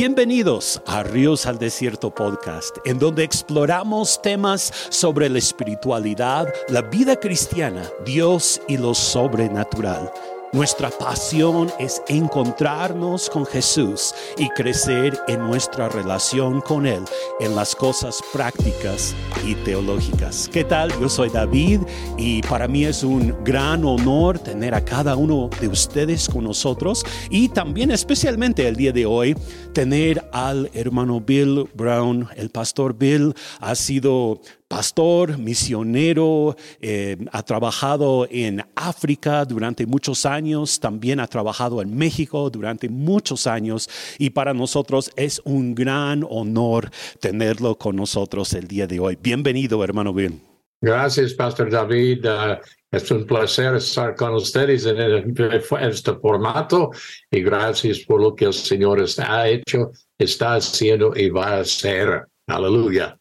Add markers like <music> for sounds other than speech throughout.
Bienvenidos a Ríos al Desierto podcast, en donde exploramos temas sobre la espiritualidad, la vida cristiana, Dios y lo sobrenatural. Nuestra pasión es encontrarnos con Jesús y crecer en nuestra relación con Él en las cosas prácticas y teológicas. ¿Qué tal? Yo soy David y para mí es un gran honor tener a cada uno de ustedes con nosotros y también especialmente el día de hoy tener al hermano Bill Brown. El pastor Bill ha sido pastor, misionero, eh, ha trabajado en África durante muchos años, también ha trabajado en México durante muchos años y para nosotros es un gran honor tenerlo con nosotros el día de hoy. Bienvenido, hermano Bill. Gracias, Pastor David. Uh, es un placer estar con ustedes en, este formato y gracias por lo que el Señor ha hecho, está haciendo y va a hacer. Aleluya.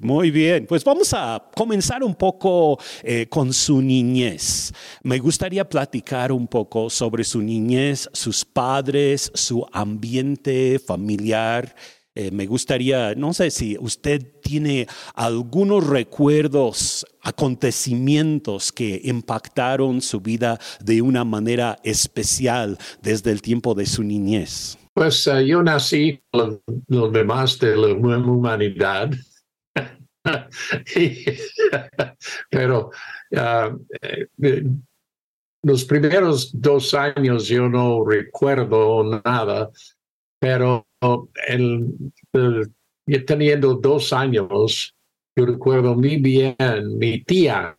Muy bien, pues vamos a comenzar un poco eh, con su niñez. Me gustaría platicar un poco sobre su niñez, sus padres, su ambiente familiar. Eh, me gustaría, no sé si usted tiene algunos recuerdos, acontecimientos que impactaron su vida de una manera especial desde el tiempo de su niñez. Pues eh, yo nací con los demás de la humanidad <laughs> Pero ah, eh, los primeros dos años yo no recuerdo nada, pero el, teniendo dos años, yo recuerdo muy bien mi tía,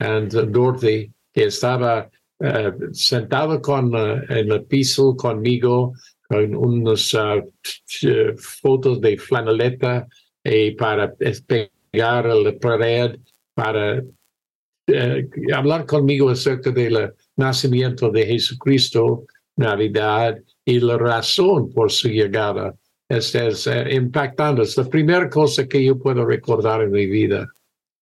and Dorothy, que estaba uh, sentada con, uh, en el piso conmigo con unas uh, fotos de flaneleta y para pegar la pared, para eh, hablar conmigo acerca del nacimiento de Jesucristo, Navidad y la razón por su llegada. Es, es eh, impactante. Es la primera cosa que yo puedo recordar en mi vida.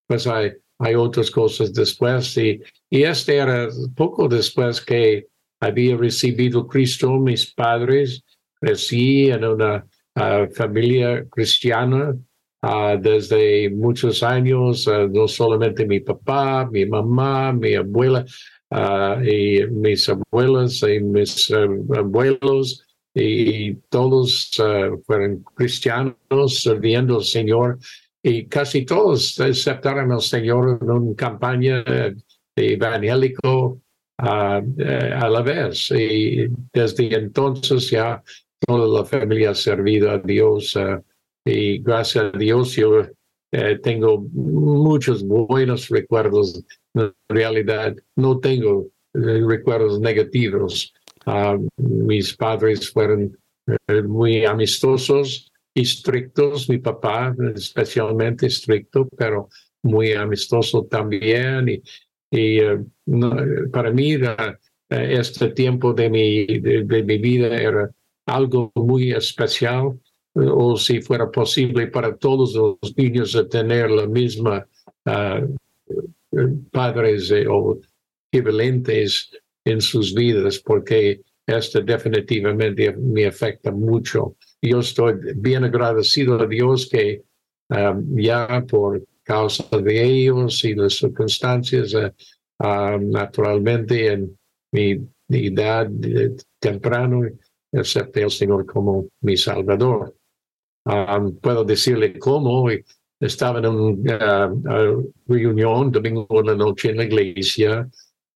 Pues hay, hay otras cosas después. Y, y este era poco después que había recibido Cristo, mis padres. Crecí en una ah, familia cristiana Ah, desde muchos años, ah, no solamente mi papá, mi mamá, mi abuela, uh, y mis abuelas y mis abuelos, y todos fueron cristianos sirviendo al Señor, y casi todos aceptaron al Señor en una campaña evangélico a la vez. Y desde entonces ya toda la familia ha servido a Dios y gracias a Dios yo eh, tengo muchos buenos recuerdos. En realidad no tengo eh, recuerdos negativos. Ah, mis padres fueron eh, muy amistosos y estrictos. Mi papá especialmente estricto, pero muy amistoso también. Y, y para mí este tiempo de mi, de mi vida era algo muy especial o si fuera posible para todos los niños tener la misma uh, padres eh, o equivalentes en sus vidas, porque esto definitivamente me afecta mucho. Yo estoy bien agradecido a Dios que um, ya por causa de ellos y las circunstancias, uh, naturalmente en mi edad temprano, acepté al Señor como mi Salvador. Um, puedo decirle cómo. Estaba en una uh, reunión domingo en la noche en la iglesia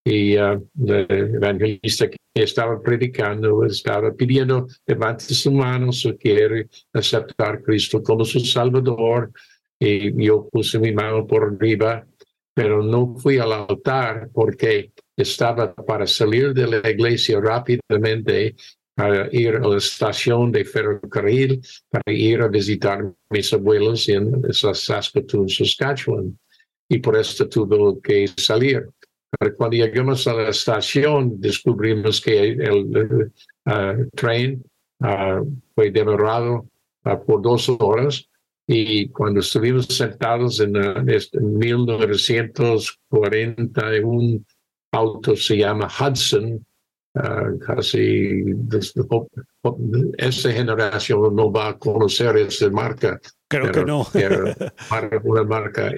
y uh, el evangelista que estaba predicando estaba pidiendo levante su mano si quiere aceptar a Cristo como su Salvador. Y yo puse mi mano por arriba, pero no fui al altar porque estaba para salir de la iglesia rápidamente para ir a la estación de ferrocarril, para ir a visitar mis abuelos en Saskatoon, Saskatchewan. Y por esto tuve que salir. Pero cuando llegamos a la estación, descubrimos que el, uh, tren uh, fue demorado uh, por dos horas. Y cuando estuvimos sentados en, en 1941, auto se llama Hudson, casi esta generación no va a conocer esa marca. Creo que no. <laughs> una marca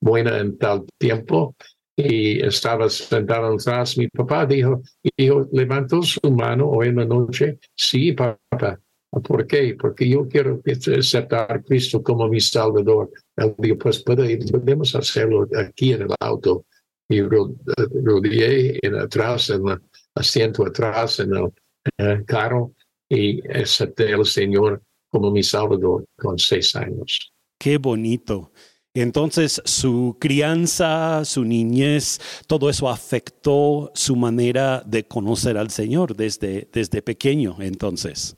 buena en tal tiempo y estaba sentado atrás. Mi papá dijo, hijo, levantó su mano hoy en la noche. Sí, papá. ¿Por qué? Porque yo quiero aceptar a Cristo como mi Salvador. Él dijo, pues podemos hacerlo aquí en el auto. Y rodeé en atrás, en el asiento atrás, en el carro, y acepté al Señor como mi Salvador con seis años. Qué bonito. Entonces, su crianza, su niñez, todo eso afectó su manera de conocer al Señor desde, desde pequeño, entonces.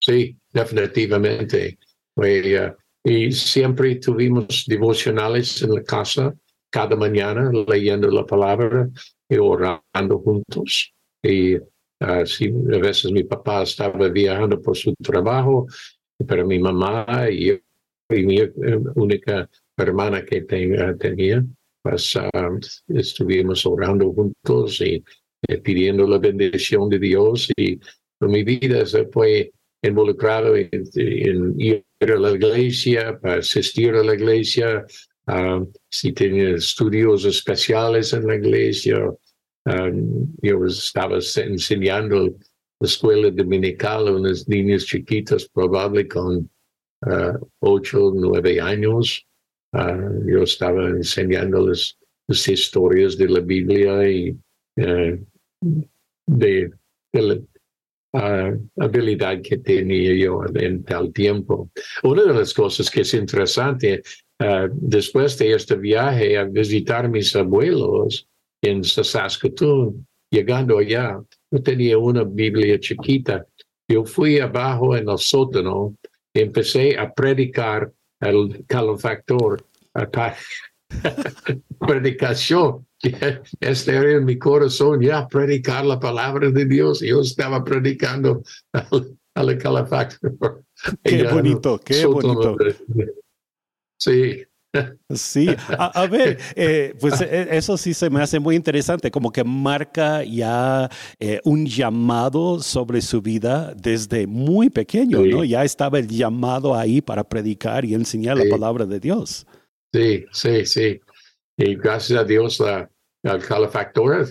Sí, definitivamente. Uh, y siempre tuvimos devocionales en la casa, cada mañana, leyendo la palabra orando juntos. Y uh, a veces mi papá estaba viajando por su trabajo, pero mi mamá y mi eh, única hermana que tenía, pues um, estuvimos orando juntos y eh, pidiendo la bendición de Dios y mi vida se fue involucrado en, ir a la iglesia, para asistir a la iglesia, um, si tenía estudios especiales en la iglesia, um, yo estaba enseñando la escuela dominical a unos niños chiquitos, probable con uh, ocho, nueve años. Uh, yo estaba enseñándoles las historias de la Biblia y uh, de, la habilidad que tenía yo en tal tiempo. Una de las cosas que es interesante, después de este viaje a visitar a mis abuelos en Saskatoon, llegando allá, yo tenía una Biblia chiquita. Yo fui abajo en el sótano empecé a predicar el calefactor, <laughs> predicación. <laughs> Este era en mi corazón ya predicar la palabra de Dios. Yo estaba predicando al, calefactor. Qué bonito, qué bonito. Sí. Sí, a, ver, eh, pues eh, eso sí se me hace muy interesante, como que marca ya eh, un llamado sobre su vida desde muy pequeño, ¿no? Ya estaba el llamado ahí para predicar y enseñar la palabra de Dios. Sí, sí, sí. Y gracias a Dios, la, el calefactor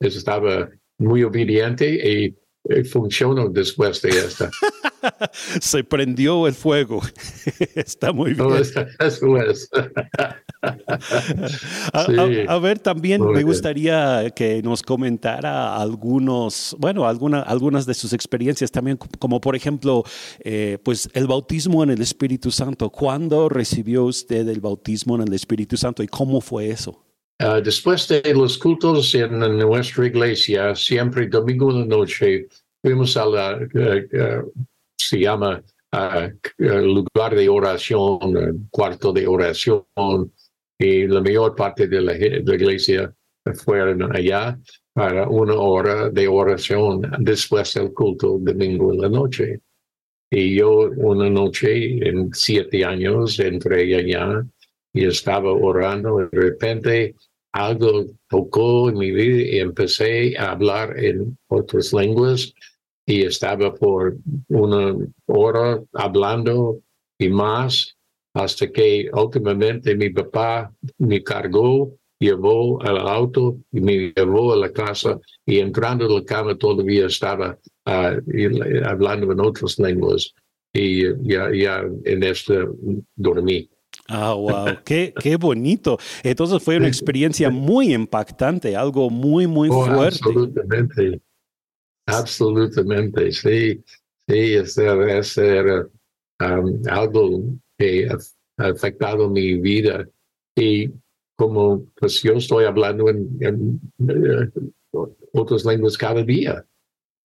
estaba muy obediente y funcionó después de esta. <laughs> <laughs> Se prendió el fuego. <laughs> Está muy bien. <laughs> a, ver, también me gustaría que nos comentara algunos, bueno, alguna, algunas de sus experiencias también, como por ejemplo, eh, pues el bautismo en el Espíritu Santo. ¿Cuándo recibió usted el bautismo en el Espíritu Santo y cómo fue eso? Ah, después de los cultos en nuestra iglesia, siempre domingo de noche, fuimos a la, eh, eh, se llama uh, lugar de oración, cuarto de oración, y la mayor parte de la, iglesia fueron allá para una hora de oración después del culto domingo en la noche. Y yo una noche en siete años entré allá y estaba orando. De repente algo tocó en mi vida y empecé a hablar en otras lenguas y estaba por una hora hablando y más hasta que últimamente mi papá me cargó, llevó al auto y me llevó a la casa y entrando a la cama todavía estaba uh, hablando en otras lenguas y ya, ya en este dormí. Ah, wow, qué, qué bonito. Entonces fue una experiencia muy impactante, algo muy, muy oh, fuerte. Absolutamente. Absolutamente, sí, sí, es, era um, algo que ha afectado mi vida. Y como pues yo estoy hablando en, eh, otras lenguas cada día,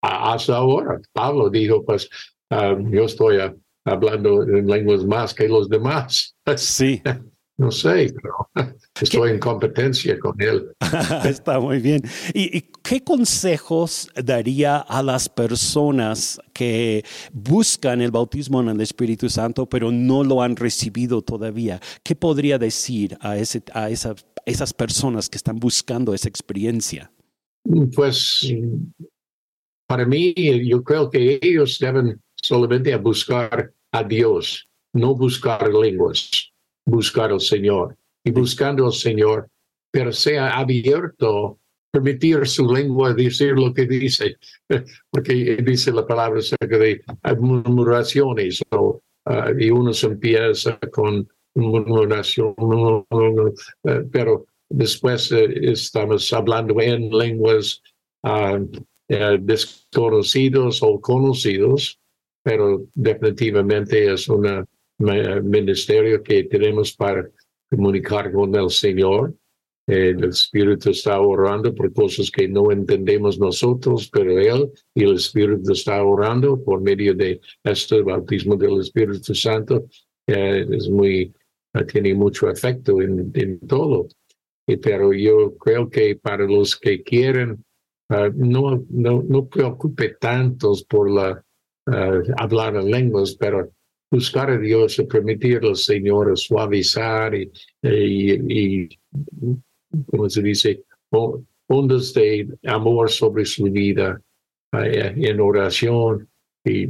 hasta ahora. Pablo dijo, pues um, yo estoy hablando en lenguas más que los demás. Sí. <laughs> No sé, pero <laughs> estoy en competencia con él. <laughs> Está muy bien. ¿Y, qué consejos daría a las personas que buscan el bautismo en el Espíritu Santo, pero no lo han recibido todavía? ¿Qué podría decir a, ese, a esas personas que están buscando esa experiencia? pues para mí, yo creo que ellos deben solamente buscar a Dios, no buscar lenguas, buscar al Señor. Y buscando al Señor, pero sea abierto, permitir su lengua decir lo que dice, <laughs> porque dice la palabra acerca de murmuraciones, o, uh, y uno se empieza con murmuración, <laughs> eh, pero después eh, estamos hablando en lenguas uh, desconocidos o conocidos, pero definitivamente es un ministerio que tenemos para comunicar con el Señor. el Espíritu está orando por cosas que no entendemos nosotros, pero Él y el Espíritu está orando por medio de este bautismo del Espíritu Santo. es muy, tiene mucho efecto en, todo. pero yo creo que para los que quieren, uh, no, no, no preocupe tantos por la hablar en lenguas, pero buscar a Dios y permitir al Señor suavizar y, y, como se dice, ondas de amor sobre su vida eh, en oración. Y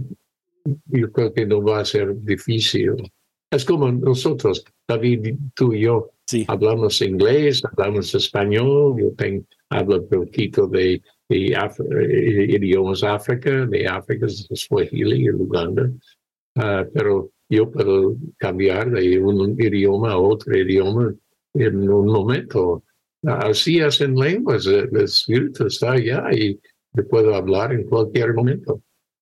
yo creo que no va a ser difícil. Es como nosotros, David, tú y yo, hablamos inglés, hablamos español, yo tengo, hablo un poquito de, de eh, idiomas África, de África, Swahili y Uganda. Ah, pero yo puedo cambiar de un idioma a otro idioma en un momento. Así es en lenguas, el espíritu está allá y puedo hablar en cualquier momento.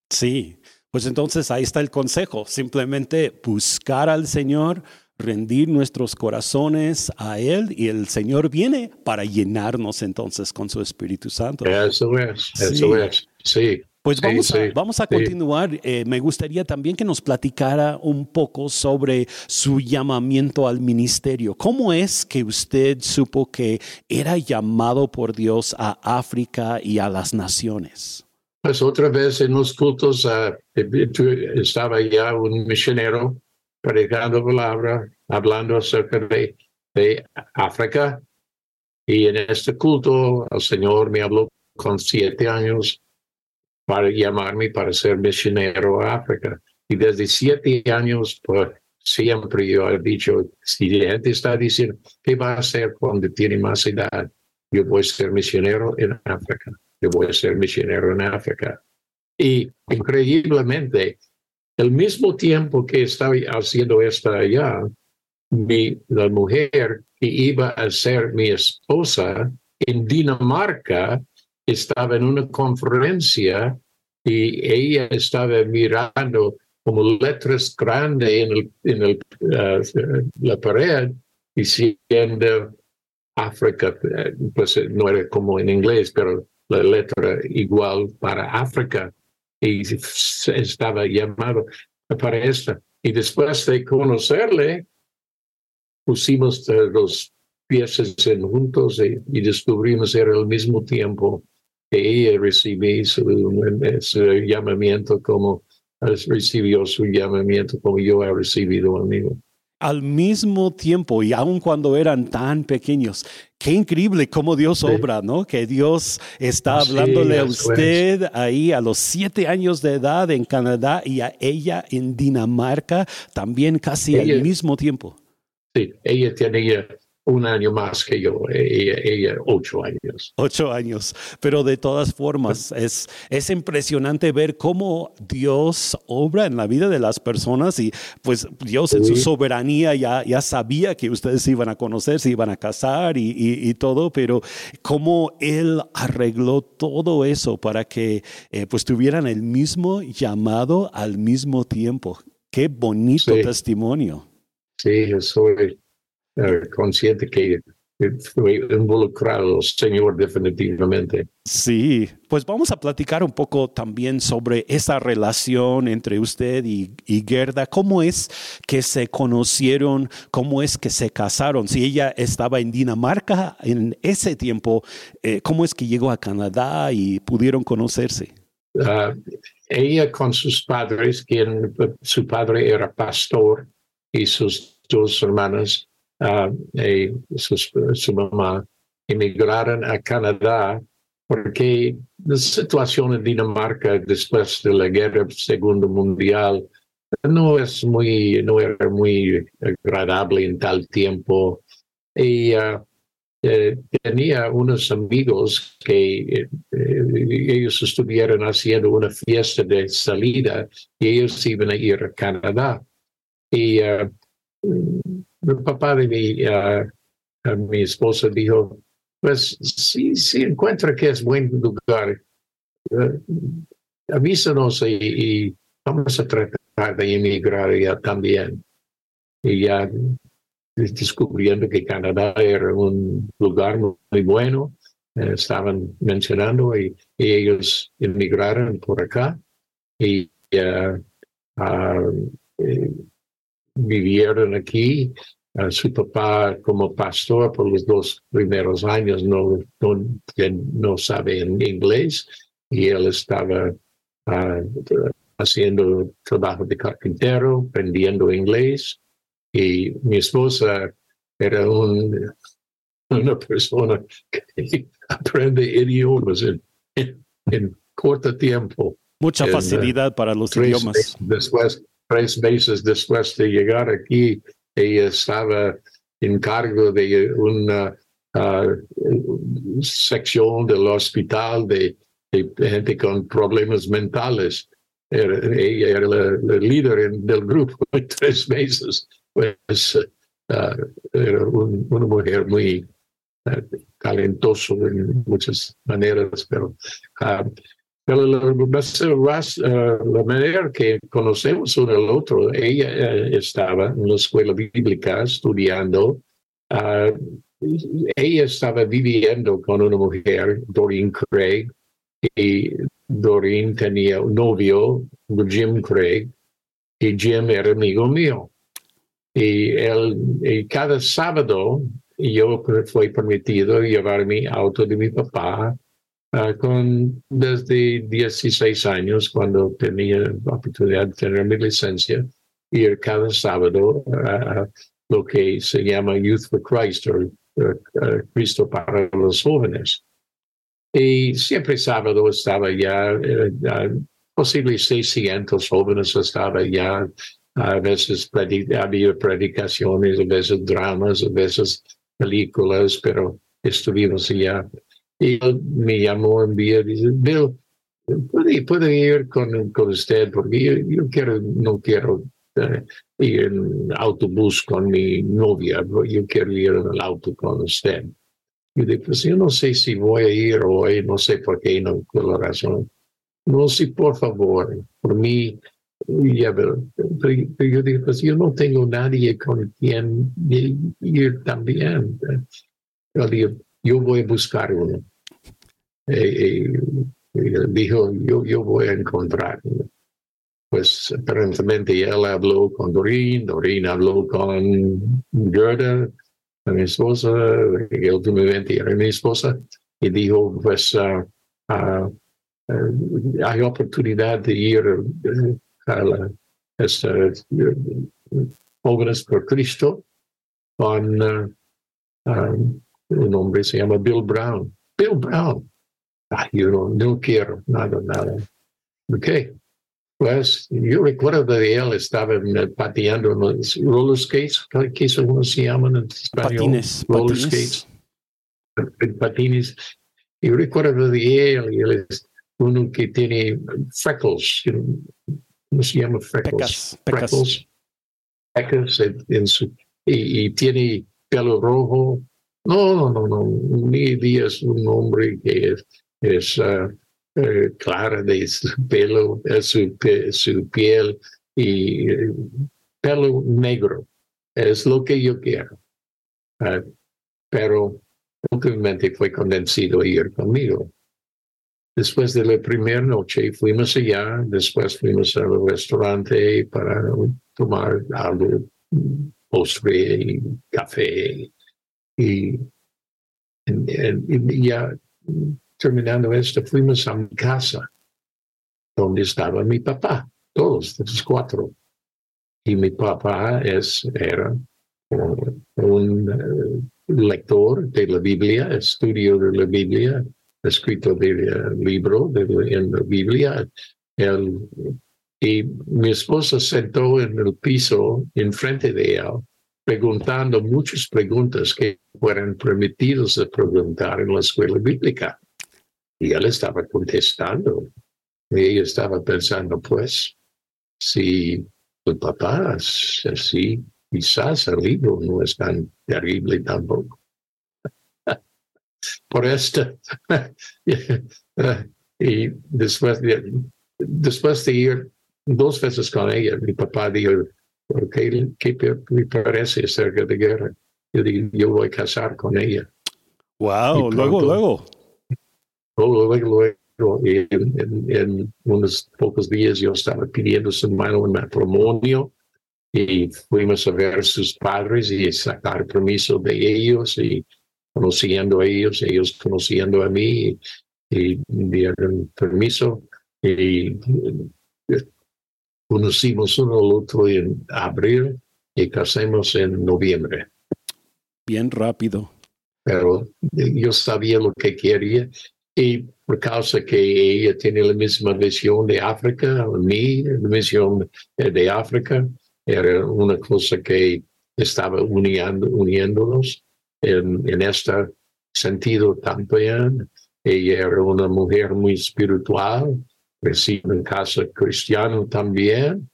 Sí, pues entonces ahí está el consejo, simplemente buscar al Señor, rendir nuestros corazones a Él y el Señor viene para llenarnos entonces con su Espíritu Santo. Eso es, eso es, sí. Pues vamos, a, vamos a continuar. Eh, me gustaría también que nos platicara un poco sobre su llamamiento al ministerio. ¿Cómo es que usted supo que era llamado por Dios a África y a las naciones? Pues otra vez en los cultos uh, estaba ya un misionero predicando palabra, hablando acerca de, de África. Y en este culto el Señor me habló con siete años para llamarme para ser misionero a África. Y desde siete años, pues siempre yo he dicho, si la gente está diciendo, ¿qué va a hacer cuando tiene más edad? Yo voy a ser misionero en África. Yo voy a ser misionero en África. Y increíblemente, el mismo tiempo que estaba haciendo esto allá, mi, la mujer que iba a ser mi esposa en Dinamarca estaba en una conferencia y ella estaba mirando como letras grandes en, el, en el, uh, la pared diciendo África, pues no era como en inglés, pero la letra igual para África y estaba llamado para esta. Y después de conocerle, pusimos los piezas en juntos y, y descubrimos era el mismo tiempo recibió su, llamamiento como recibió su llamamiento como yo he recibido amigo. Al mismo tiempo y aun cuando eran tan pequeños, qué increíble cómo Dios obra, ¿no? Que Dios está hablándole a usted ahí a los siete años de edad en Canadá y a ella en Dinamarca también casi al mismo tiempo. Sí, ella tenía un año más que yo, ella, ocho años. Ocho años, pero de todas formas es, es impresionante ver cómo Dios obra en la vida de las personas y pues Dios en su soberanía ya, ya sabía que ustedes se iban a conocer, se iban a casar y, y, todo, pero cómo Él arregló todo eso para que eh, pues tuvieran el mismo llamado al mismo tiempo. Qué bonito testimonio. Sí, eso es consciente que fue involucrado Señor definitivamente. Sí, pues vamos a platicar un poco también sobre esa relación entre usted y, Gerda. ¿Cómo es que se conocieron? ¿Cómo es que se casaron? Si ella estaba en Dinamarca en ese tiempo, eh, ¿cómo es que llegó a Canadá y pudieron conocerse? Ah, ella con sus padres, quien su padre era pastor y sus dos hermanas uh, su, mamá emigraron a Canadá porque la situación en Dinamarca después de la guerra segunda mundial no es muy, no era muy agradable en tal tiempo. Y uh, eh, tenía unos amigos que eh, eh, ellos estuvieron haciendo una fiesta de salida y ellos iban a ir a Canadá. Y el papá de mi, mi esposa dijo, pues si, si encuentra que es buen lugar, avísanos y, vamos a tratar de emigrar ya también. Y ya descubriendo que Canadá era un lugar muy bueno, eh, estaban mencionando y, ellos emigraron por acá y uh, vivieron aquí. su papá como pastor por los dos primeros años no, no, no sabe inglés y él estaba haciendo trabajo de carpintero, aprendiendo inglés y mi esposa era un, una persona que <laughs> aprende idiomas en, en, corto tiempo. Mucha facilidad para los idiomas. Después, tres meses después de llegar aquí, ella estaba en cargo de una uh, sección del hospital de, gente con problemas mentales. ella era la, líder del grupo en <laughs> tres meses pues uh, era una mujer muy uh, talentosa en muchas maneras, pero la, la, manera que conocemos uno al otro, ella estaba en la escuela bíblica estudiando, ella estaba viviendo con una mujer, Doreen Craig, y Doreen tenía un novio, Jim Craig, y Jim era amigo mío. Y, el, cada sábado yo fue permitido llevar mi auto de mi papá uh, con desde 16 años cuando tenía la oportunidad de tener mi licencia ir cada sábado a lo que se llama Youth for Christ o uh, Cristo para los jóvenes. Y siempre sábado estaba ya, uh, posible 600 jóvenes estaba ya a veces había predicaciones, a veces dramas, a veces películas, pero estuvimos allá. Y él me llamó día y dice, Bill, ¿puedo, ir con, con usted? Porque yo, quiero, no quiero eh, ir en autobús con mi novia, yo quiero ir en el auto con usted. Y dije, pues yo no sé si voy a ir hoy, no sé por qué, no por la razón. No, sé, por favor, por mí, ya, pero, yo digo, pues yo no tengo nadie con quien ir también. Yo digo, yo voy a buscar uno. Eh, eh, dijo, yo, yo voy a encontrar. Pues aparentemente él habló con Doreen, Doreen habló con Gerda, mi esposa, que últimamente mi esposa, y dijo, pues uh, uh, hay oportunidad de ir a la, este, Jóvenes por Cristo con um, un hombre se llama Bill Brown. Bill Brown. Ah, yo no, no quiero nada, nada. Ok. Pues yo recuerdo de él, estaba pateando los roller skates, ¿qué se llaman en español? Patines. Roller patines. skates. Patines. Y recuerdo de él, y él es uno que tiene freckles, ¿cómo se llama? Freckles. Pecas. Pecas. en, su, y, tiene pelo rojo. No, no, no, no. Mi día es un hombre que es, es uh, clara de su pelo, su, su piel y pelo negro. Es lo que yo quiero. Pero últimamente fue convencido a ir conmigo. Después de la primera noche fuimos allá, después fuimos al restaurante para tomar algo, postre y café. Y, ya terminando esto, fuimos a mi casa, donde estaba mi papá, todos, los cuatro. Y mi papá es, era un, eh, lector de la Biblia, estudio de la Biblia, escrito del libro de, en la Biblia. El, y mi esposa sentó en el piso enfrente de él, preguntando muchas preguntas que fueran permitidos de preguntar en la escuela bíblica. Y él estaba contestando. Y ella estaba pensando, pues, si el papá es así, quizás el libro no es tan terrible tampoco. <laughs> Por esto, <laughs> y después de, después de ir dos veces con ella, mi papá dijo, ¿qué, qué me parece acerca de guerra? Yo digo, yo voy a casar con ella. Wow, luego, luego. Luego, luego, luego. Y en, unos pocos días yo estaba pidiendo su mano en matrimonio y fuimos a ver a sus padres y sacar permiso de ellos y conociendo a ellos, ellos conociendo a mí y, dieron permiso y conocimos uno al otro en abril y casamos en noviembre. Bien rápido. Pero yo sabía lo que quería y por causa que ella tiene la misma visión de África, la visión de África, era una cosa que estaba uniendo, uniéndonos en, en este sentido también. Ella era una mujer muy espiritual, recibe en casa cristiano también.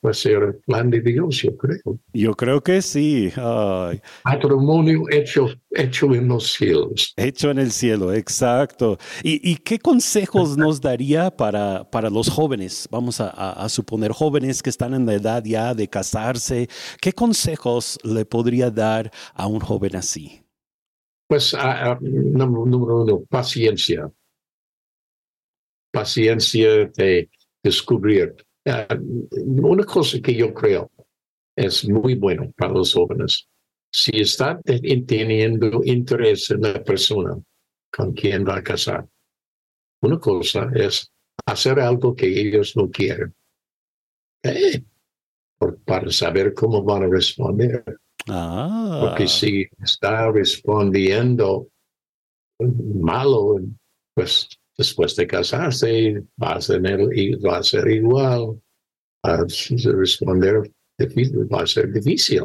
Pues ser el plan de Dios, yo creo. Yo creo que sí. Ay. Matrimonio hecho, hecho en los cielos. Hecho en el cielo, exacto. ¿Y, y qué consejos nos daría para, para los jóvenes? Vamos a, a, suponer jóvenes que están en la edad ya de casarse. ¿Qué consejos le podría dar a un joven así? Pues, uh, número uno, paciencia paciencia de descubrir. Uh, una cosa que yo creo es muy bueno para los jóvenes. Si están teniendo interés en la persona con quien va a casar, una cosa es hacer algo que ellos no quieren. Eh, para saber cómo van a responder. Ah. Porque si está respondiendo malo, pues después de casarse va a, tener, va a ser igual, a responder va a ser difícil.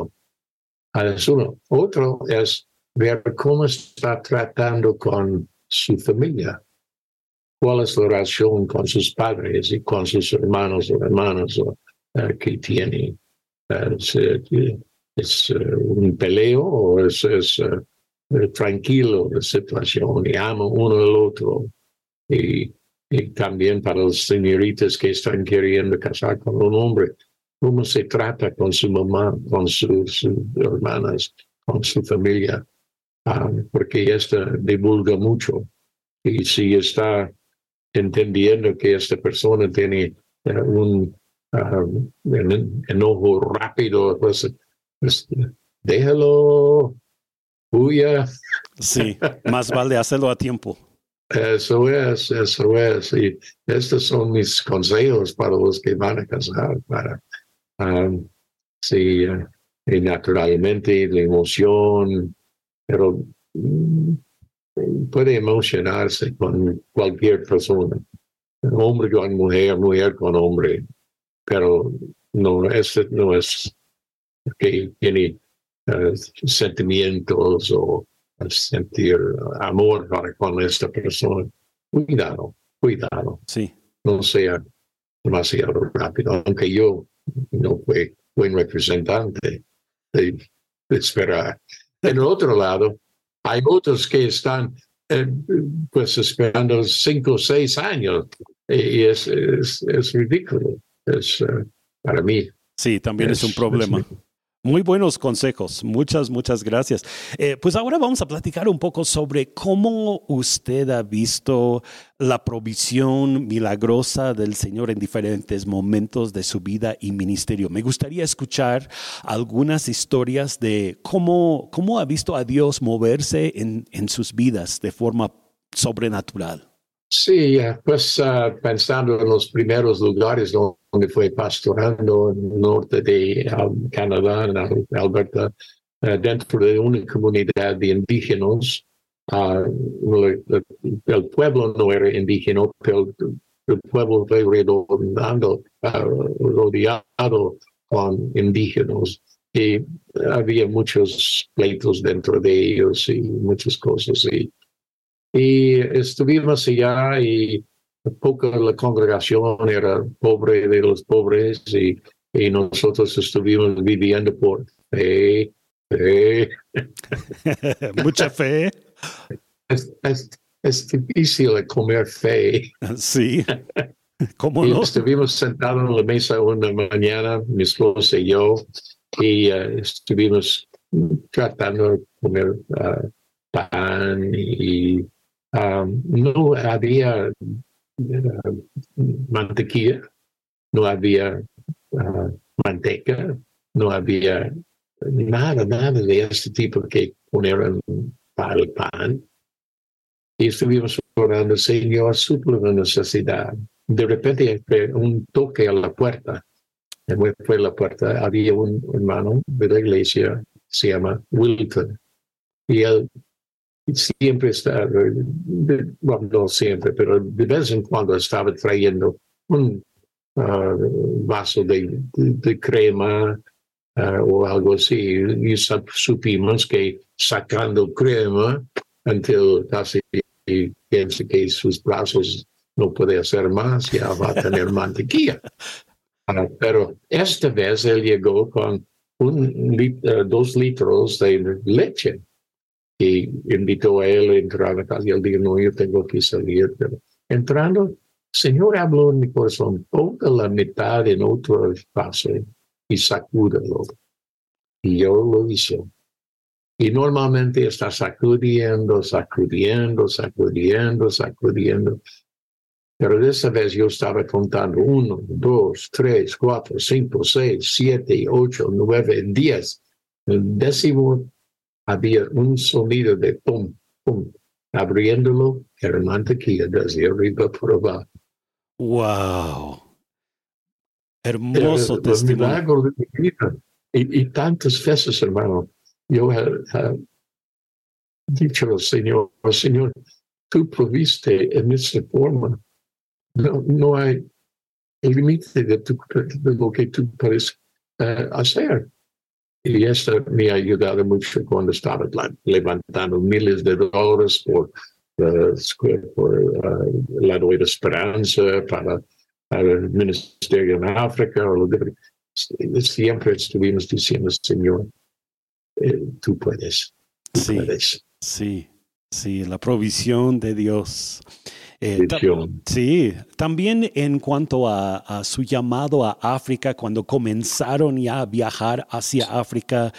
Es uno. Otro es ver cómo está tratando con su familia, cuál es la relación con sus padres y con sus hermanos o hermanas uh, que tiene. ¿Es, es uh, un peleo o es, es tranquilo la situación y ama uno al otro? Y, también para las señoritas que están queriendo casar con un hombre, cómo se trata con su mamá, con sus, hermanas, con su familia, ah, porque esto divulga mucho. Y si está entendiendo que esta persona tiene uh, un enojo rápido, pues, pues déjalo, huya. Sí, más vale <laughs> hacerlo a tiempo. Eso es, eso es. Y estos son mis consejos para los que van a casar, para, um, sí, y naturalmente la emoción, pero mm, puede emocionarse con cualquier persona, hombre con mujer, mujer con hombre, pero no, este no es que tiene uh, sentimientos o sentir amor para con esta persona. Cuidado, cuidado. Sí. No sea demasiado rápido, aunque yo no fui buen representante de, esperar. En el otro lado, hay otros que están eh, pues esperando cinco o seis años y es, es, ridículo. Es, eh, para mí. Sí, también es, un problema. Muy buenos consejos, muchas, muchas gracias. Eh, pues ahora vamos a platicar un poco sobre cómo usted ha visto la provisión milagrosa del Señor en diferentes momentos de su vida y ministerio. Me gustaría escuchar algunas historias de cómo, cómo ha visto a Dios moverse en, en sus vidas de forma sobrenatural. Sí, pues uh, pensando en los primeros lugares donde fue pastorando en el norte de um, Canadá, en Alberta, uh, dentro de una comunidad de indígenas, ah, el pueblo no era indígena, pero el pueblo fue redondando, ah, rodeado con indígenas y había muchos pleitos dentro de ellos y muchas cosas. Y, y estuvimos allá y poco la congregación era pobre de los pobres y, y nosotros estuvimos viviendo por fe, fe. <laughs> Mucha fe. Es, es, es, difícil comer fe. Sí. ¿Cómo no? Estuvimos sentados en la mesa una mañana, mi esposa y yo, y uh, estuvimos tratando de comer uh, pan y um, no había uh, mantequilla, no había manteca, no había nada, nada de este tipo que poner para el pan. Y estuvimos orando, Señor, suple la necesidad. De repente un toque a la puerta fue la puerta, había un hermano de la iglesia, se llama Wilton, y él siempre está, bueno, no siempre, pero de vez en cuando estaba trayendo un ah, vaso de, de, crema ah, o algo así, y supimos que sacando crema, until casi piensa que sus brazos no puede hacer más, ya va a tener <laughs> mantequilla. pero esta vez él llegó con un eh, dos litros de leche y invitó a él a entrar a casa y él dijo, no, yo tengo que salir. Pero entrando, el Señor habló en mi corazón, ponga la mitad en otro vaso y sacúdelo. Y yo lo hice. Y normalmente está sacudiendo, sacudiendo, sacudiendo, sacudiendo. Pero esa vez yo estaba contando uno, dos, tres, cuatro, cinco, seis, siete, ocho, nueve, diez. El décimo había un sonido de pum, pum. Abriéndolo, era mantequilla desde arriba por abajo. ¡Wow! Hermoso testimonio. De mi vida. Y, y, tantas veces, hermano, yo he, he dicho al Señor, Señor, tú proviste en esta forma no, no hay límite de, de, lo que tú puedes uh, hacer. Y esto me ha ayudado mucho cuando estaba levantando miles de dólares por, uh, por uh, la Nueva Esperanza, para, el Ministerio en África. O siempre estuvimos diciendo, Señor, eh, tú puedes. Tú sí, puedes. sí, sí, la provisión de Dios. Eh, sí, también en cuanto a, su llamado a África, cuando comenzaron ya a viajar hacia África,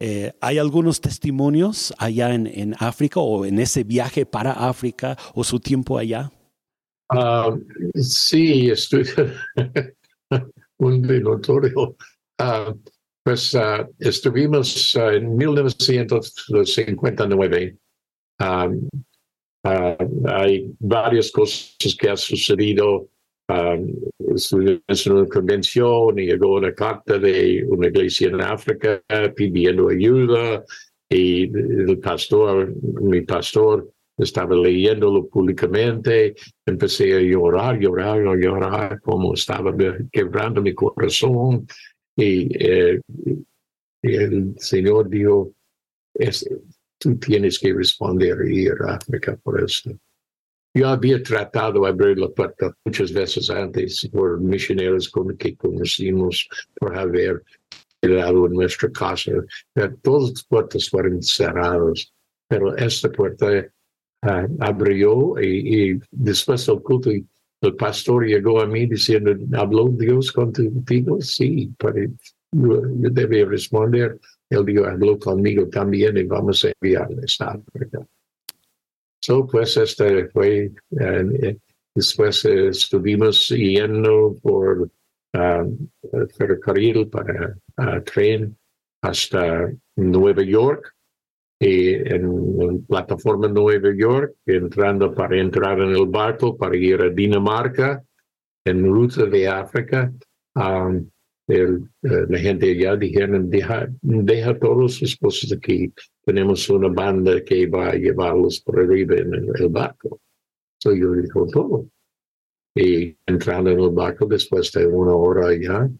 eh, ¿hay algunos testimonios allá en, África o en ese viaje para África o su tiempo allá? Ah, sí, estoy <laughs> un notorio. Uh, pues uh, estuvimos en 1959 Ah, hay varias cosas que han sucedido. Um, es una convención y llegó una carta de una iglesia en África pidiendo ayuda y el pastor, mi pastor, estaba leyéndolo públicamente, empecé a llorar, llorar, llorar, como estaba quebrando mi corazón. Y, eh, y el Señor dijo, es, tú tienes que responder y ir a África por esto. Yo había tratado de abrir la puerta muchas veces antes por misioneros con que conocimos, por haber quedado en nuestra casa. Todas las puertas fueron cerradas, pero esta puerta uh, abrió y, y, después del culto el pastor llegó a mí diciendo, ¿habló Dios contigo? Sí, pero yo debía responder él dijo, habló conmigo también y vamos a enviarle a África. So, pues este fue, eh, después eh, estuvimos yendo por um, ferrocarril para uh, tren hasta Nueva York y en la plataforma Nueva York, entrando para entrar en el barco para ir a Dinamarca en ruta de África. Um, el, eh, la gente allá dijeron, deja, deja todas sus cosas aquí. Tenemos una banda que va a llevarlos por arriba en el, barco. So yo dijo todo. Y entrando en el barco después de una hora allá,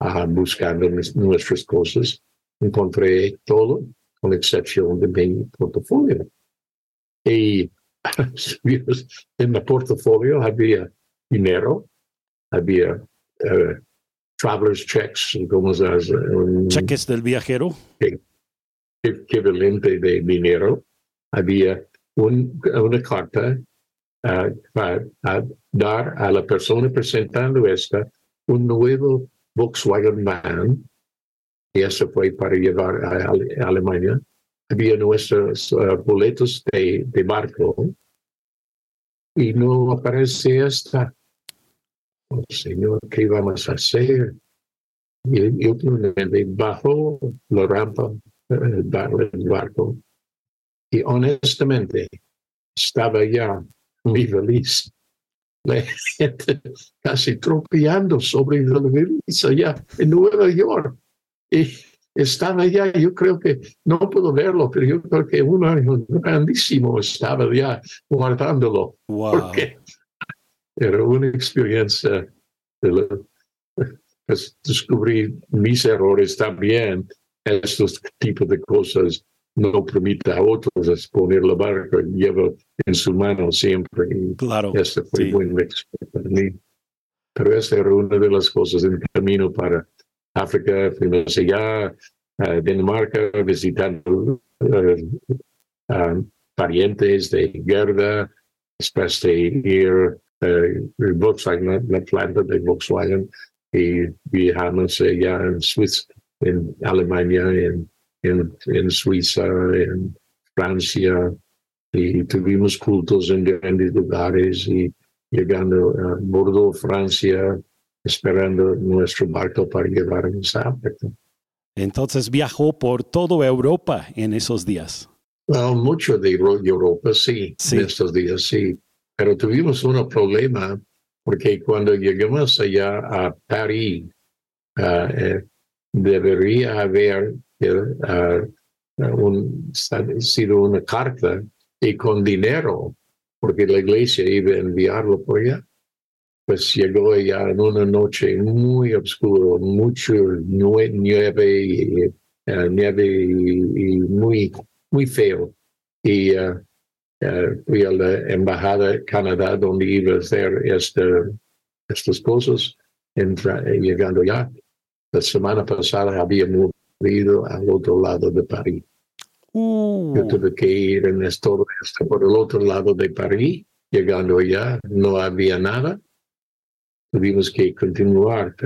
uh, buscando nuestras cosas, encontré todo, con excepción de mi portafolio. Y <laughs> en el portafolio había dinero, había uh, traveler's checks, como se hace? Um, Cheques del viajero. Equivalente de dinero. Había un, una carta uh, para dar a la persona presentando esta un nuevo Volkswagen van, y eso fue para llevar a, Alemania. Había nuestros uh, boletos de, de barco y no aparece esta. Oh, Señor, ¿qué vamos a hacer? Y últimamente bajó la rampa del barco y honestamente estaba ya muy feliz. La gente casi tropeando sobre la feliz allá en Nueva York. Y estaba ya, yo creo que no puedo verlo, pero yo creo que un ángel grandísimo estaba ya guardándolo. Porque era una experiencia de pues, descubrir mis errores también. Estos tipos de cosas no permite a otros poner la barca, lleva en su mano siempre. claro. Este fue muy para mí. Pero esta era una de las cosas en camino para África, fuimos allá, a Dinamarca, visitando uh, parientes de guerra, después de ir Volkswagen, la planta de Volkswagen, y viajamos allá en Suiza, en Alemania, en, en, en Suiza, en Francia, y tuvimos cultos en grandes lugares y llegando a Bordeaux, Francia, esperando nuestro barco para llevarnos a África. Entonces viajó por toda Europa en esos días. mucho de Europa, sí, en estos días, sí. Pero tuvimos un problema porque cuando llegamos allá a París, uh, eh, debería haber uh, un, sido una carta y con dinero, porque la iglesia iba a enviarlo por allá pues llegó allá en una noche muy oscura, mucho nieve y, uh, nieve y, muy, muy feo. Y uh, fui a la embajada de Canadá donde iba a hacer este, estas cosas, entra, llegando ya. La semana pasada había movido al otro lado de París. Uh. Yo tuve que ir en esto, por el otro lado de París, llegando allá, no había nada tuvimos que continuar,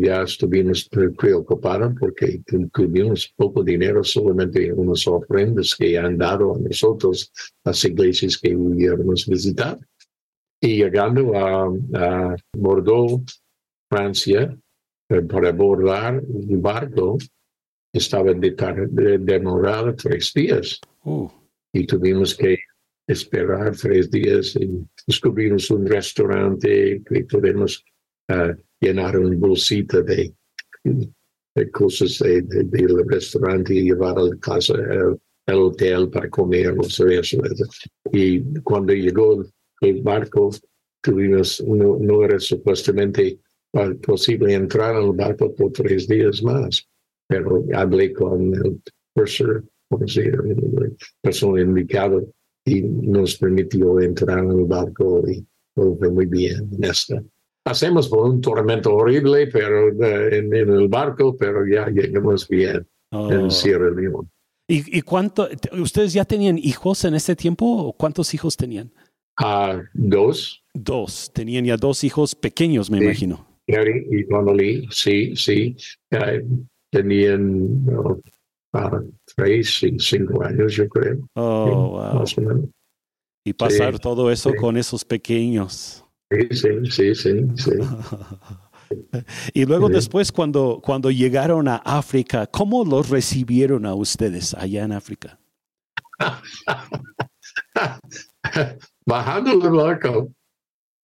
ya estuvimos preocupados porque tuvimos poco dinero, solamente unas ofrendas que han dado a nosotros, las iglesias que hubiéramos visitar. Y llegando a, Bordeaux, Francia, eh, para abordar el barco, estaba demorado tres días. Uh. Y tuvimos que esperar tres días y descubrimos un restaurante que podemos uh, llenar un bolsita de, cosas del de, restaurante y llevar a la casa, el hotel para comer o eso. Y cuando llegó el barco, tuvimos, no, era supuestamente posible entrar al barco por tres días más, pero hablé con el se el persona y nos permitió entrar en el barco y todo fue muy bien en esta. Hacemos por un tormento horrible pero eh, en, el barco, pero ya llegamos bien en oh. Sierra Leone. ¿Y, ¿Y, cuánto, ustedes ya tenían hijos en ese tiempo? ¿Cuántos hijos tenían? Uh, dos. Dos, tenían ya dos hijos pequeños, me imagino. Gary y Donnelly, sí, sí. Uh, tenían tres y cinco años, yo creo. Oh, wow. Y pasar todo eso con esos pequeños. Sí, sí, sí, sí. <laughs> y luego después, cuando, cuando llegaron a África, ¿cómo los recibieron a ustedes allá en África? <laughs> Bajando el barco,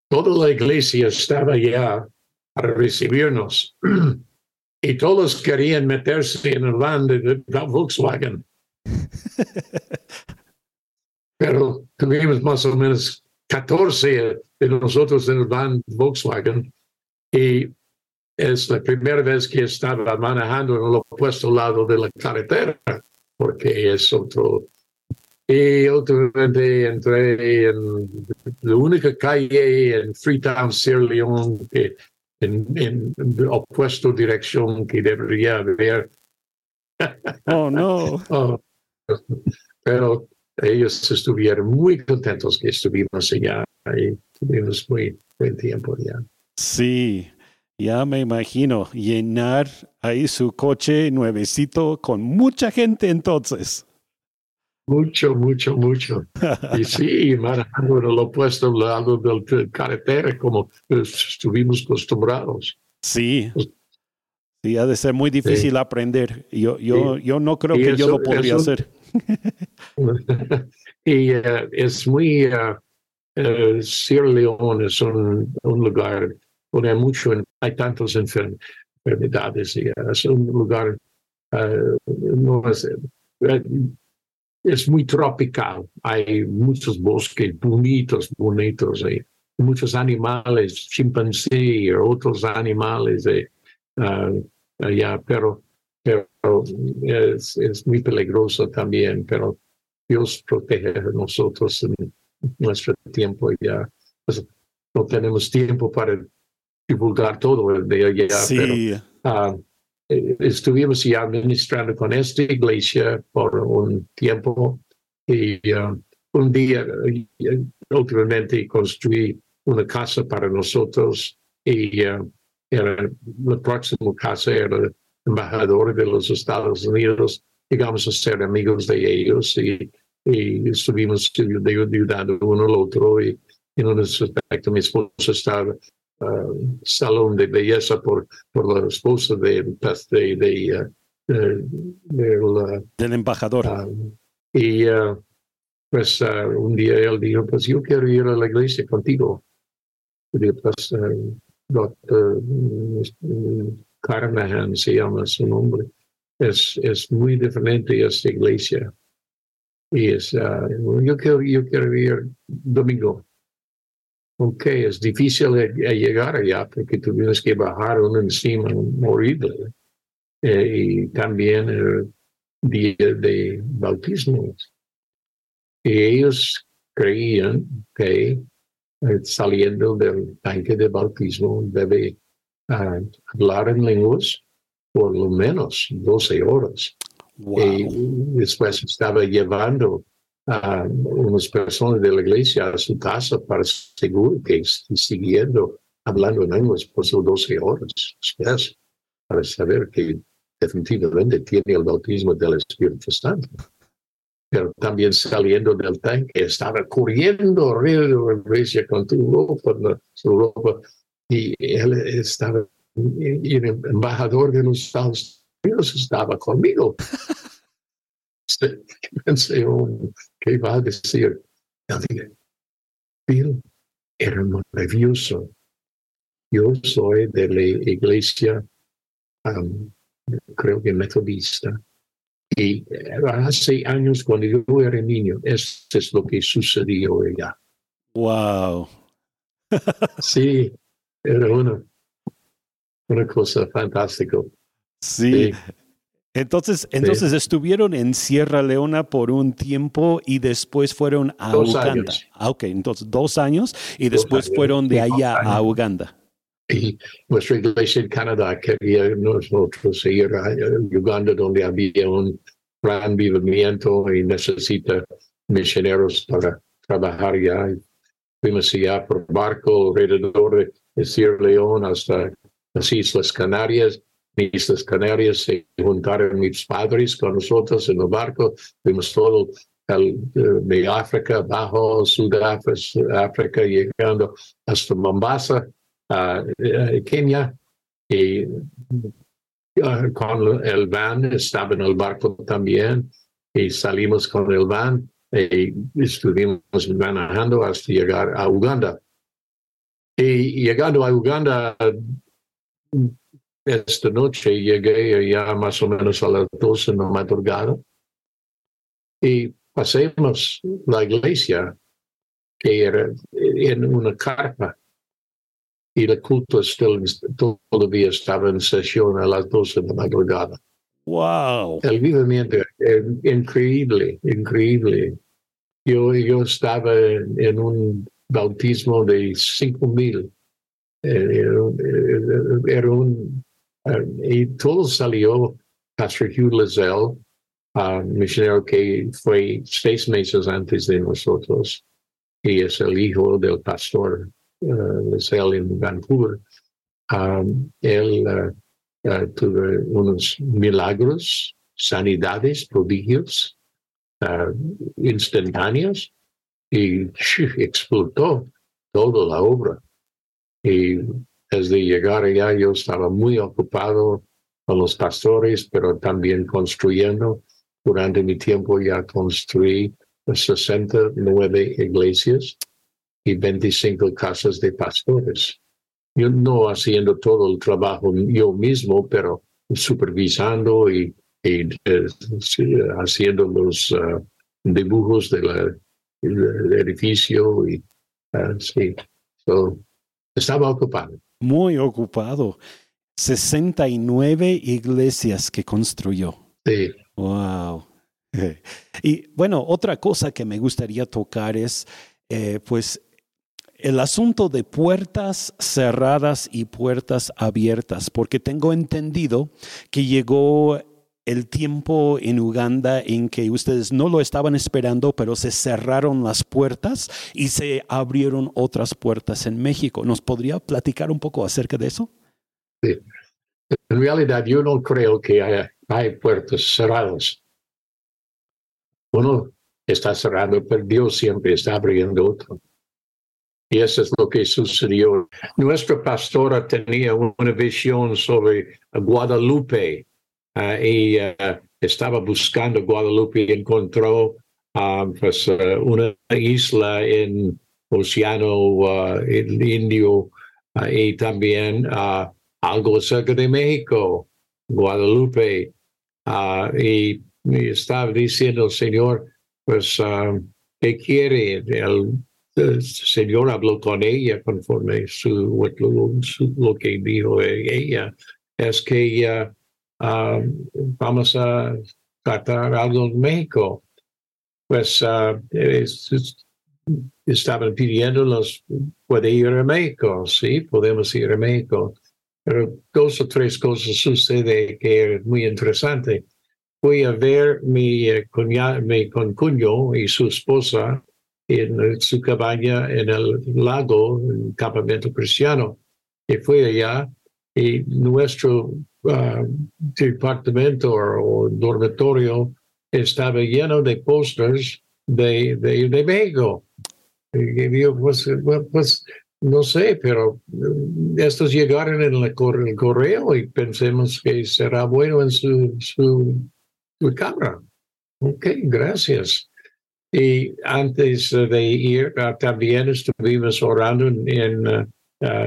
toda la iglesia estaba allá para recibirnos. <clears throat> y todos querían meterse en el van de, Volkswagen. <laughs> Pero tuvimos más o menos 14 de nosotros en el van Volkswagen y es la primera vez que estaba manejando en el opuesto lado de la carretera, porque es otro. Y últimamente entré en la única calle en Freetown, Sierra Leone, que en, en, opuesto dirección que debería haber. Oh, no. <laughs> Oh, pero ellos estuvieron muy contentos que estuvimos allá y tuvimos muy buen tiempo allá. Sí, ya me imagino llenar ahí su coche nuevecito con mucha gente entonces. Mucho, mucho, mucho. <laughs> y sí, manejando en el opuesto lado del carretera como estuvimos acostumbrados. Sí. Pues sí, ha de ser muy difícil aprender. Yo, yo, yo no creo que yo lo podría hacer. <laughs> y uh, es muy... Uh, uh, Sierra Leone es un, un lugar donde hay mucho, hay tantas enfermedades y es un lugar, no es, es muy tropical. Hay muchos bosques bonitos, bonitos. Hay muchos animales, chimpancé y otros animales uh, allá, pero, pero es, es, muy peligroso también. Pero Dios protege a nosotros en nuestro tiempo ya. Pues, no tenemos tiempo para divulgar todo el de allá. Sí. Pero, uh, eh, estuvimos ya administrando con esta iglesia por un tiempo y uh, un día últimamente construí una casa para nosotros y uh, era, la próxima casa era embajador de los Estados Unidos. Llegamos a ser amigos de ellos y, y estuvimos ayudando uno al otro y en un aspecto mi esposa estaba Uh, salón de belleza por, por la esposa de, de, de, uh, del embajador. Um, y uh, pues un día él dijo, pues yo quiero ir a la iglesia contigo. Y pues doctor Carnahan se llama su nombre. Es, es muy diferente esta iglesia. Y es, yo, quiero, yo quiero ir domingo ok, es difícil llegar allá porque tuvimos que bajar uno encima horrible. Eh, y también el día de bautismo. Y ellos creían que eh, saliendo del tanque de bautismo debe ah, hablar en lenguas por lo menos 12 horas. Y después estaba llevando a unas personas de la iglesia a su casa para seguro que siguiendo hablando en lenguas por sus 12 horas para saber que definitivamente tiene el bautismo del Espíritu Santo. Pero también saliendo del tanque, estaba corriendo alrededor de la iglesia con tu ropa, su ropa, y él estaba, y el embajador de los Estados Unidos estaba conmigo. <laughs> pensé, <laughs> oh, ¿qué va a decir? Yo dije, Bill era maravilloso. Yo soy de la iglesia, um, creo que metodista, y hace años cuando yo era niño, esto es lo que sucedió allá. Wow. <laughs> sí, era una, una cosa fantástica. sí. Entonces, entonces estuvieron en Sierra Leona por un tiempo y después fueron a Uganda. Ah, ok, entonces dos años y después fueron de allá a Uganda. Y nuestra iglesia en Canadá quería nosotros ir a Uganda donde había un gran vivimiento y necesita misioneros para trabajar ya. Fuimos allá por barco alrededor de Sierra Leona hasta las Islas Canarias Islas Canarias se juntaron mis padres con nosotros en el barco, vimos todo el, eh, de África, bajo Sudáfrica, llegando hasta Mombasa, uh, Kenia, y uh, con el van, estaba en el barco también, y salimos con el van y estuvimos manejando hasta llegar a Uganda. Y llegando a Uganda, esta noche llegué ya más o menos a las 12 de la madrugada y pasemos la iglesia que era en una carpa y el culto still, todavía estaba en sesión a las 12 de la madrugada. Wow. El vivimiento es increíble, increíble. Yo, yo estaba en, un bautismo de 5 mil. Eh, era un, y todo salió Pastor Hugh Lizelle, uh, misionero que fue seis meses antes de nosotros, y es el hijo del pastor uh, en Vancouver. Um, él uh, tuvo unos milagros, sanidades, prodigios instantáneos y <laughs> explotó toda la obra. Y desde llegar allá yo estaba muy ocupado con los pastores, pero también construyendo. Durante mi tiempo ya construí 69 iglesias y 25 casas de pastores. Yo no haciendo todo el trabajo yo mismo, pero supervisando y, eh, haciendo los uh, dibujos del edificio y. Uh, estaba ocupado muy ocupado. 69 iglesias que construyó. Sí. Wow. <laughs> Y bueno, otra cosa que me gustaría tocar es, eh, pues, el asunto de puertas cerradas y puertas abiertas, porque tengo entendido que llegó el tiempo en Uganda en que ustedes no lo estaban esperando, pero se cerraron las puertas y se abrieron otras puertas en México. ¿Nos podría platicar un poco acerca de eso? Sí. En realidad, yo no creo que haya, hay puertas cerradas. Uno está cerrado, pero Dios siempre está abriendo otro. Y eso es lo que sucedió. Nuestra pastora tenía una visión sobre Guadalupe, uh, y uh, estaba buscando Guadalupe y encontró um, pues, uh, una isla en Océano Indio y también algo cerca de México, Guadalupe. y, estaba diciendo el Señor, pues, ¿qué quiere? El, Señor habló con ella conforme su, su, lo que dijo ella, es que ella uh, vamos a tratar algo en México. Pues uh, es, es, estaban pidiéndonos, puede ir a México, sí, podemos ir a México. Pero dos o tres cosas sucede que es muy interesante. Fui a ver mi, eh, mi concuño y su esposa en su cabaña en el lago, en el campamento cristiano. Y fui allá y nuestro departamento o, dormitorio estaba lleno de pósters de, de, de México. Y yo, pues, pues, no sé, pero estos llegaron en el, correo y pensemos que será bueno en su, su, su cámara. Ok, gracias. Y antes de ir, uh, también estuvimos orando en, en uh,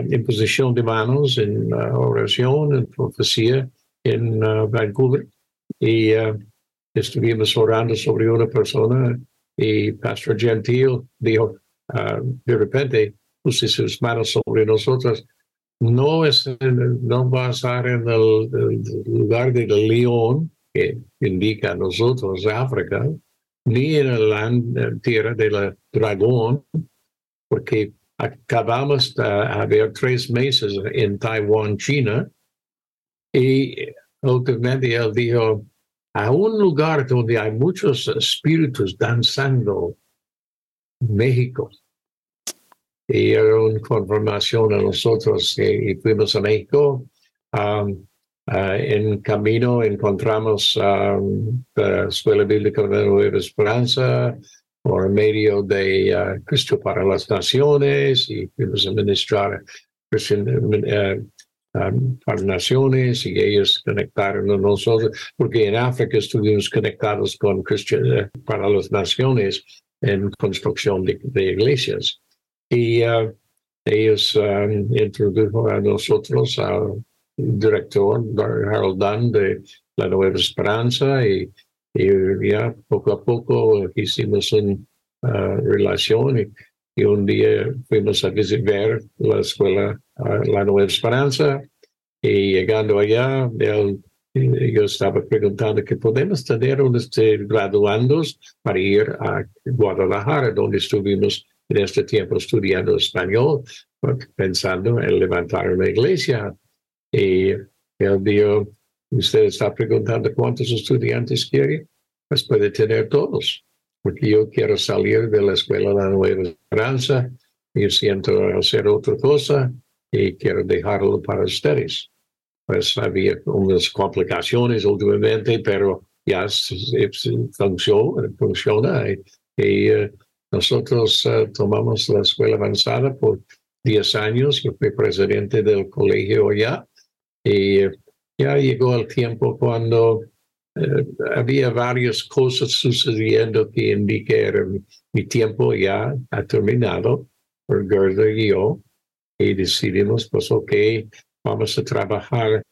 imposición de manos, en uh, oración, en profecía en uh, Vancouver. Y estuvimos orando sobre una persona y Pastor Gentil dijo, de repente, puse sus manos sobre nosotros. No, es, no va a estar en el, el lugar del león, que indica a nosotros África, ni en la tierra del dragón, porque acabamos de haber tres meses en Taiwán, China, y últimamente él dijo, a un lugar donde hay muchos espíritus danzando, México. Y era una confirmación a nosotros y fuimos a México. Um, uh, en camino encontramos um, la Escuela Bíblica de Nueva Esperanza, por medio de uh, Cristo para las Naciones y fuimos a ministrar uh, um, para naciones y ellos conectaron a nosotros, porque en África estuvimos conectados con Cristo uh, para las Naciones en construcción de, de iglesias. Y uh, ellos um, introdujeron a nosotros a director, Harold Dunn, de la Nueva Esperanza, y, ya poco a poco hicimos una relación. Y, y, un día fuimos a visitar la escuela, la Nueva Esperanza, y llegando allá, él yo estaba preguntando que podemos tener unos graduandos para ir a Guadalajara, donde estuvimos en este tiempo estudiando español, pensando en levantar una iglesia. Y él dijo, usted está preguntando cuántos estudiantes quiere, pues puede tener todos, porque yo quiero salir de la escuela de la Nueva Esperanza, y siento hacer otra cosa y quiero dejarlo para ustedes. Pues había unas complicaciones últimamente, pero ya funciona, funciona y, eh, nosotros eh, tomamos la escuela avanzada por 10 años, yo fui presidente del colegio ya y eh, ya llegó el tiempo cuando había varias cosas sucediendo que indicaron mi, tiempo ya ha terminado Gerda y yo y decidimos pues ok vamos a trabajar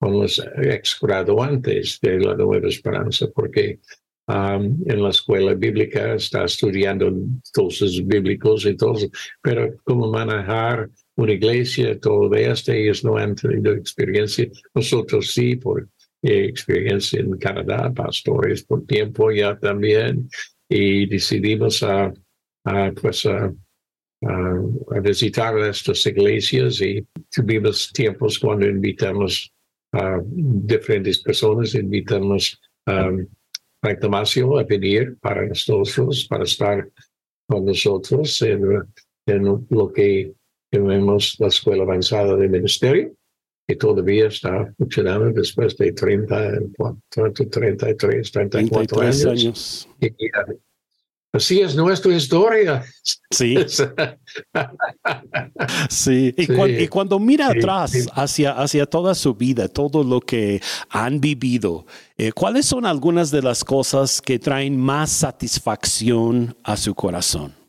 con los ex graduantes de la Nueva Esperanza, porque um, en la escuela bíblica está estudiando cosas bíblicos y todo, pero cómo manejar una iglesia, todo esto, ellos no han tenido experiencia. Nosotros sí, por experiencia en Canadá, pastores por tiempo ya también, y decidimos a, a pues a a visitar estas iglesias y tuvimos tiempos cuando invitamos a diferentes personas, invitamos a Frank Damasio a venir para nosotros, para estar con nosotros en, en lo que llamamos la Escuela Avanzada de Ministerio, que todavía está funcionando después de 30, 33, 34 años. años. Y, Así es nuestra historia. Sí. <laughs> sí. Y, Cuando, mira atrás hacia, hacia toda su vida, todo lo que han vivido, eh, ¿cuáles son algunas de las cosas que traen más satisfacción a su corazón?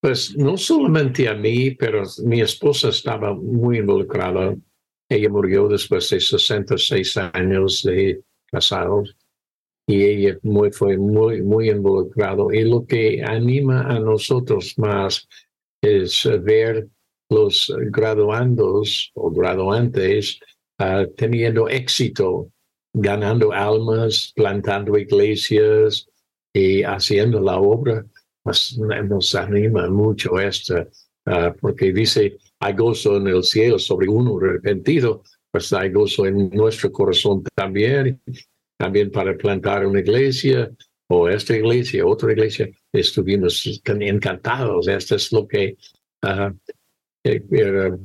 Pues no solamente a mí, pero mi esposa estaba muy involucrada. Ella murió después de 66 años de casados y ella muy, fue muy, muy involucrado. Y lo que anima a nosotros más es ver los graduandos o graduantes ah, teniendo éxito, ganando almas, plantando iglesias y haciendo la obra. Pues, nos anima mucho esto, ah, porque dice, hay gozo en el cielo sobre uno arrepentido, pues hay gozo en nuestro corazón también también para plantar una iglesia o esta iglesia, otra iglesia, estuvimos encantados. Esto es lo que uh, era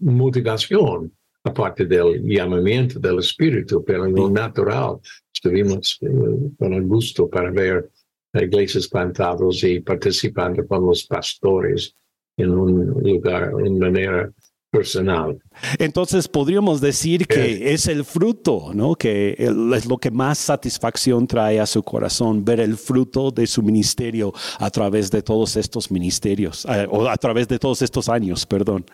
motivación, aparte del llamamiento del espíritu, pero en lo natural estuvimos uh, con el gusto para ver iglesias plantadas y participando con los pastores en un lugar, en manera personal. Entonces podríamos decir que es el fruto, ¿no? Que es lo que más satisfacción trae a su corazón, ver el fruto de su ministerio a través de todos estos ministerios, eh, o a través de todos estos años, perdón.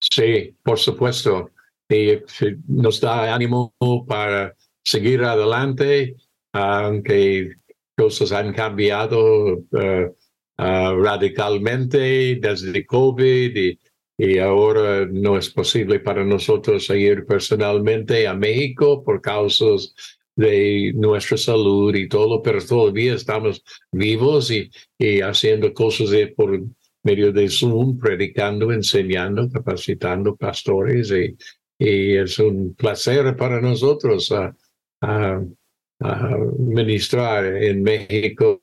Sí, por supuesto. Y eh, nos da ánimo para seguir adelante, aunque cosas han cambiado eh, radicalmente desde COVID y ahora no es posible para nosotros ir personalmente a México por causas de nuestra salud y todo, pero todavía estamos vivos y, haciendo cosas por medio de Zoom, predicando, enseñando, capacitando pastores y, es un placer para nosotros a, a, a ministrar en México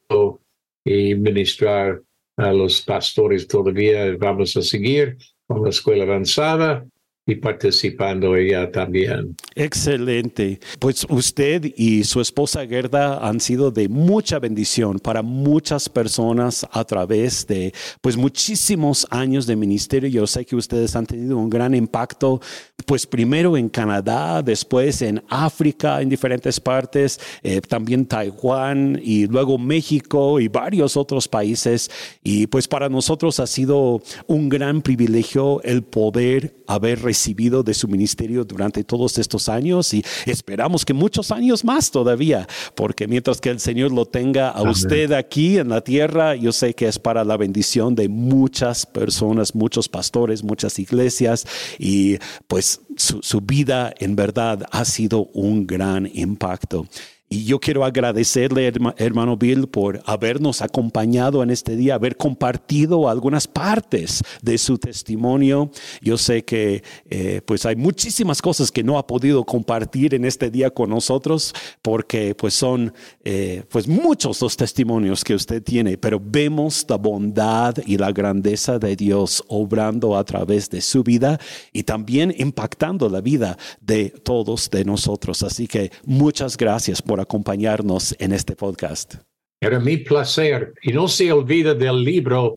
y ministrar a los pastores todavía. Vamos a seguir con la escuela avanzada y participando ella también. Excelente. Pues usted y su esposa Gerda han sido de mucha bendición para muchas personas a través de pues muchísimos años de ministerio. Yo sé que ustedes han tenido un gran impacto, pues primero en Canadá, después en África, en diferentes partes, eh, también Taiwán y luego México y varios otros países. Y pues para nosotros ha sido un gran privilegio el poder haber recibido de su ministerio durante todos estos años y esperamos que muchos años más todavía, porque mientras que el Señor lo tenga a usted aquí en la tierra, yo sé que es para la bendición de muchas personas, muchos pastores, muchas iglesias y pues su, su vida en verdad ha sido un gran impacto. Y yo quiero agradecerle, hermano Bill, por habernos acompañado en este día, haber compartido algunas partes de su testimonio. Yo sé que eh, pues hay muchísimas cosas que no ha podido compartir en este día con nosotros, porque pues son eh, pues muchos los testimonios que usted tiene, pero vemos la bondad y la grandeza de Dios obrando a través de su vida y también impactando la vida de todos de nosotros. Así que muchas gracias por acompañarnos en este podcast. Era mi placer. Y no se olvida del libro.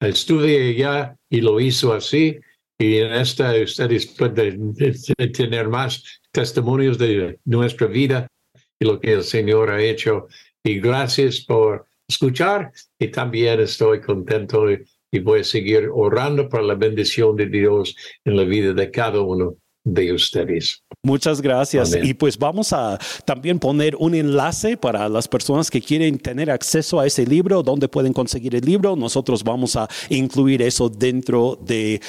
Estuve ya y lo hizo así. Y en esta ustedes pueden tener más testimonios de nuestra vida y lo que el Señor ha hecho. Y gracias por escuchar. Y también estoy contento y voy a seguir orando por la bendición de Dios en la vida de cada uno de ustedes. Muchas gracias. Y pues vamos a también poner un enlace para las personas que quieren tener acceso a ese libro, donde pueden conseguir el libro. Nosotros vamos a incluir eso dentro de eh,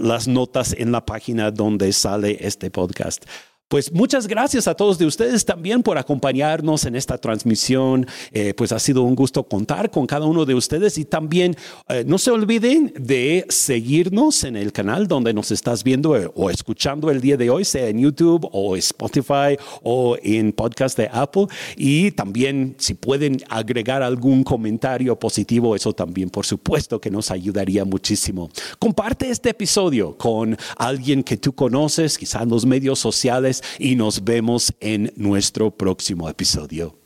las notas en la página donde sale este podcast. Pues muchas gracias a todos de ustedes también por acompañarnos en esta transmisión. Eh, pues ha sido un gusto contar con cada uno de ustedes y también eh, no se olviden de seguirnos en el canal donde nos estás viendo eh, o escuchando el día de hoy, sea en YouTube o Spotify o en podcast de Apple. Y también si pueden agregar algún comentario positivo, eso también por supuesto que nos ayudaría muchísimo. Comparte este episodio con alguien que tú conoces, quizás en los medios sociales y nos vemos en nuestro próximo episodio.